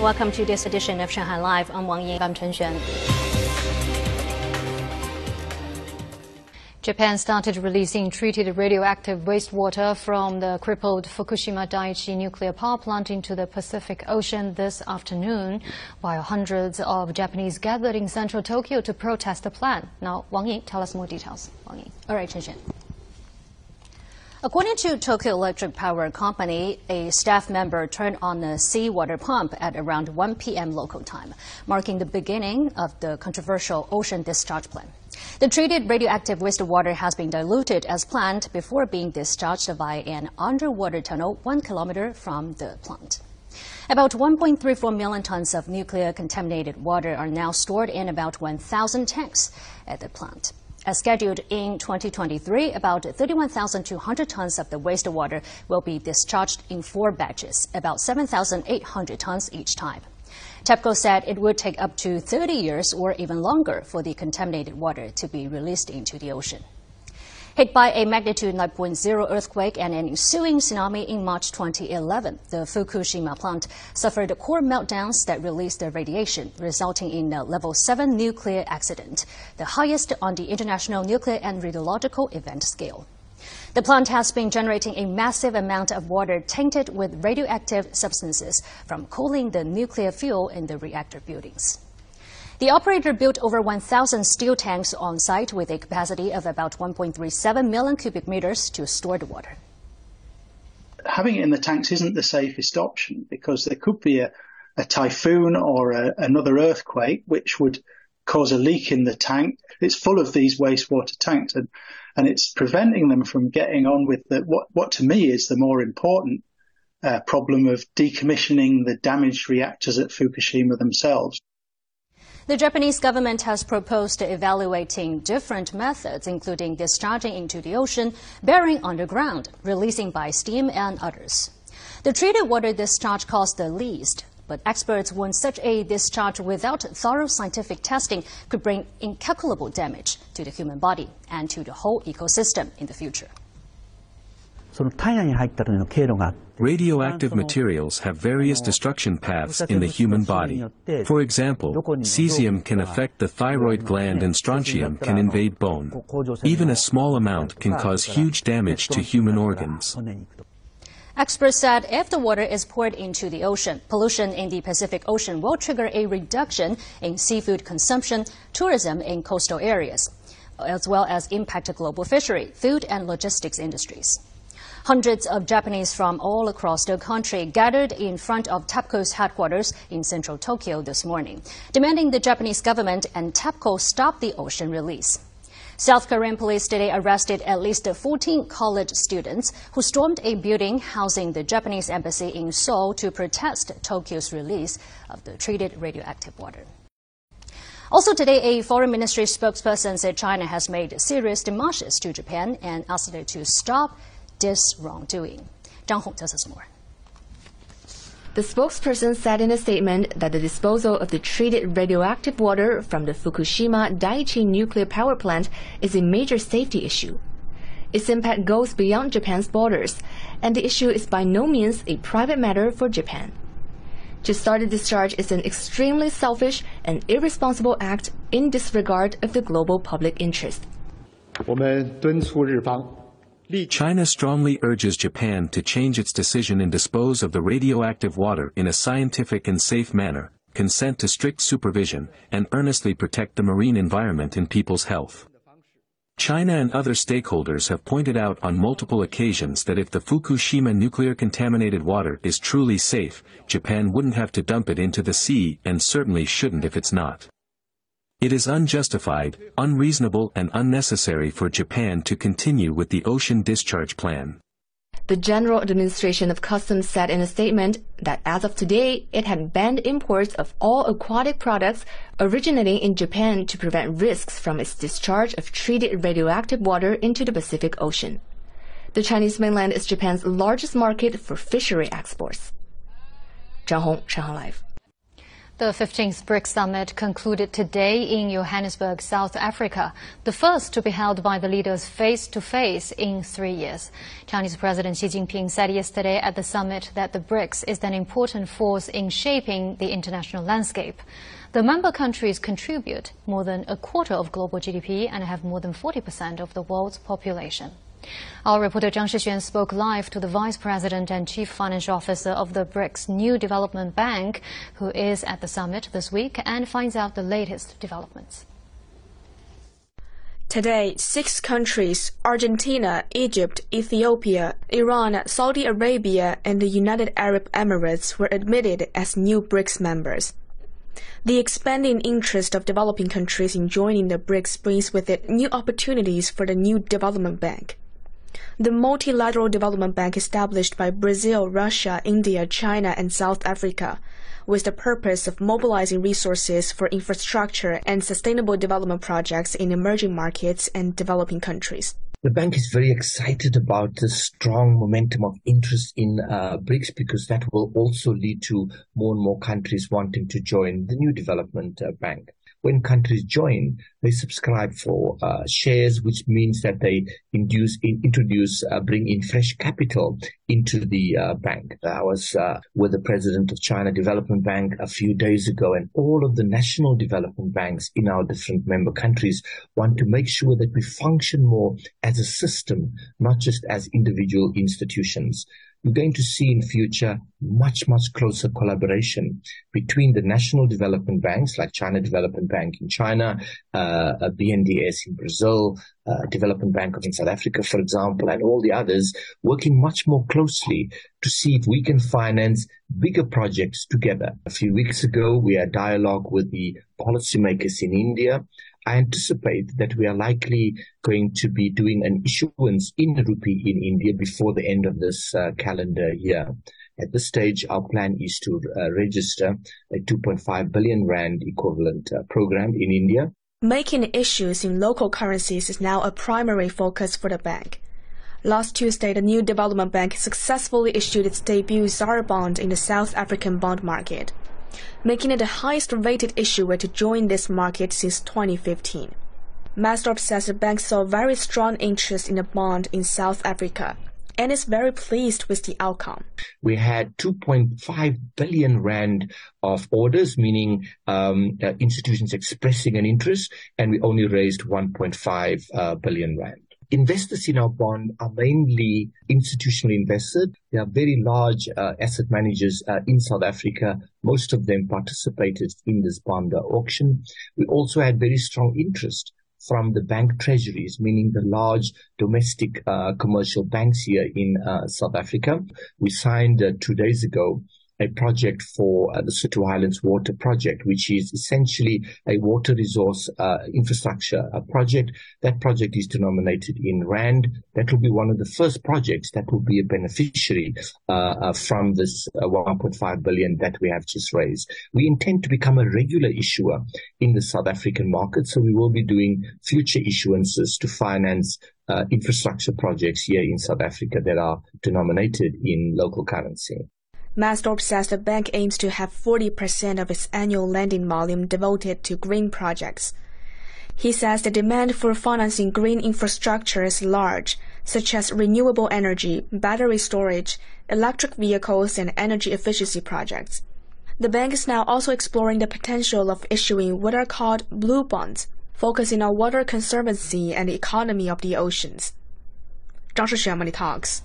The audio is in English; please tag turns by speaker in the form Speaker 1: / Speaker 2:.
Speaker 1: Welcome to this edition of Shanghai Live. I'm Wang Yin. I'm Chen Xuan. Japan started releasing treated radioactive wastewater from the crippled Fukushima Daiichi nuclear power plant into the Pacific Ocean this afternoon, while hundreds of Japanese gathered in central Tokyo to protest the plan. Now, Wang Yin, tell us more details. Wang Yin. All right, Chen Xuan. According to Tokyo Electric Power Company, a staff member turned on a seawater pump at around 1 p.m. local time, marking the beginning of the controversial ocean discharge plan. The treated radioactive wastewater has been diluted as planned before being discharged via an underwater tunnel one kilometer from the plant. About 1.34 million tons of nuclear contaminated water are now stored in about 1,000 tanks at the plant. As scheduled in 2023, about 31,200 tons of the wastewater will be discharged in four batches, about 7,800 tons each time. TEPCO said it would take up to 30 years or even longer for the contaminated water to be released into the ocean. Hit by a magnitude 9.0 earthquake and an ensuing tsunami in March 2011, the Fukushima plant suffered core meltdowns that released the radiation, resulting in a level 7 nuclear accident, the highest on the International Nuclear and Radiological Event Scale. The plant has been generating a massive amount of water tainted with radioactive substances from cooling the nuclear fuel in the reactor buildings. The operator built over 1,000 steel tanks on site with a capacity of about 1.37 million cubic meters to store the water.
Speaker 2: Having it in the tanks isn't the safest option because there could be a, a typhoon or a, another earthquake which would cause a leak in the tank. It's full of these wastewater tanks and, and it's preventing them from getting on with the, what, what to me is the more important uh, problem of decommissioning the damaged reactors at Fukushima themselves.
Speaker 1: The Japanese government has proposed evaluating different methods, including discharging into the ocean, burying underground, releasing by steam, and others. The treated water discharge costs the least, but experts warn such a discharge without thorough scientific testing could bring incalculable damage to the human body and to the whole ecosystem in the future.
Speaker 3: Radioactive materials have various destruction paths in the human body. For example, cesium can affect the thyroid gland and strontium can invade bone. Even a small amount can cause huge damage to human organs.
Speaker 1: Experts said if the water is poured into the ocean, pollution in the Pacific Ocean will trigger a reduction in seafood consumption, tourism in coastal areas, as well as impact global fishery, food, and logistics industries. Hundreds of Japanese from all across the country gathered in front of TEPCO's headquarters in central Tokyo this morning, demanding the Japanese government and TEPCO stop the ocean release. South Korean police today arrested at least 14 college students who stormed a building housing the Japanese embassy in Seoul to protest Tokyo's release of the treated radioactive water. Also today, a foreign ministry spokesperson said China has made serious demarches to Japan and asked it to stop this wrongdoing. Zhang Hong tells us more.
Speaker 4: The spokesperson said in a statement that the disposal of the treated radioactive water from the Fukushima Daiichi nuclear power plant is a major safety issue. Its impact goes beyond Japan's borders, and the issue is by no means a private matter for Japan. To start a discharge is an extremely selfish and irresponsible act in disregard of the global public interest.
Speaker 5: 我们敦促日方
Speaker 3: China strongly urges Japan to change its decision and dispose of the radioactive water in a scientific and safe manner, consent to strict supervision, and earnestly protect the marine environment and people's health. China and other stakeholders have pointed out on multiple occasions that if the Fukushima nuclear contaminated water is truly safe, Japan wouldn't have to dump it into the sea and certainly shouldn't if it's not. It is unjustified, unreasonable and unnecessary for Japan to continue with the ocean discharge plan.
Speaker 4: The General Administration of Customs said in a statement that as of today, it had banned imports of all aquatic products originating in Japan to prevent risks from its discharge of treated radioactive water into the Pacific Ocean. The Chinese mainland is Japan's largest market for fishery exports. Zhang Hong, Shanghai Live.
Speaker 1: The 15th BRICS summit concluded today in Johannesburg, South Africa, the first to be held by the leaders face to face in three years. Chinese President Xi Jinping said yesterday at the summit that the BRICS is an important force in shaping the international landscape. The member countries contribute more than a quarter of global GDP and have more than 40% of the world's population. Our reporter Zhang Shixuan spoke live to the Vice President and Chief Financial Officer of the BRICS New Development Bank, who is at the summit this week, and finds out the latest developments.
Speaker 6: Today, six countries Argentina, Egypt, Ethiopia, Iran, Saudi Arabia, and the United Arab Emirates were admitted as new BRICS members. The expanding interest of developing countries in joining the BRICS brings with it new opportunities for the new development bank. The multilateral development bank established by Brazil, Russia, India, China, and South Africa with the purpose of mobilizing resources for infrastructure and sustainable development projects in emerging markets and developing countries.
Speaker 7: The bank is very excited about the strong momentum of interest in uh, BRICS because that will also lead to more and more countries wanting to join the new development uh, bank when countries join, they subscribe for uh, shares, which means that they induce, in, introduce, uh, bring in fresh capital into the uh, bank. I was uh, with the president of China Development Bank a few days ago, and all of the national development banks in our different member countries want to make sure that we function more as a system, not just as individual institutions you're going to see in future much, much closer collaboration between the national development banks like China Development Bank in China, uh, BNDES in Brazil, uh, Development Bank of South Africa, for example, and all the others working much more closely to see if we can finance bigger projects together. A few weeks ago, we had dialogue with the policymakers in India I anticipate that we are likely going to be doing an issuance in rupee in India before the end of this uh, calendar year. At this stage, our plan is to uh, register a 2.5 billion rand equivalent uh, program in India.
Speaker 6: Making issues in local currencies is now a primary focus for the bank. Last Tuesday, the new development bank successfully issued its debut ZAR bond in the South African bond market making it the highest rated issuer to join this market since 2015. Maasdorp says the bank saw very strong interest in the bond in South Africa and is very pleased with the outcome.
Speaker 7: We had 2.5 billion rand of orders, meaning um, institutions expressing an interest, and we only raised 1.5 uh, billion rand investors in our bond are mainly institutional investors. They are very large uh, asset managers uh, in South Africa. Most of them participated in this bond auction. We also had very strong interest from the bank treasuries, meaning the large domestic uh, commercial banks here in uh, South Africa. We signed uh, two days ago a project for uh, Lesotho Highlands Water Project, which is essentially a water resource uh, infrastructure project. That project is denominated in rand. That will be one of the first projects that will be a beneficiary uh, uh from this uh, 1.5 billion that we have just raised. We intend to become a regular issuer in the South African market, so we will be doing future issuances to finance uh, infrastructure projects here in South Africa that are denominated in local currency.
Speaker 6: Maasdorp says the bank aims to have 40% of its annual lending volume devoted to green projects. He says the demand for financing green infrastructure is large, such as renewable energy, battery storage, electric vehicles, and energy efficiency projects. The bank is now also exploring the potential of issuing what are called blue bonds, focusing on water conservancy and the economy of the oceans. 张世选 Money Talks。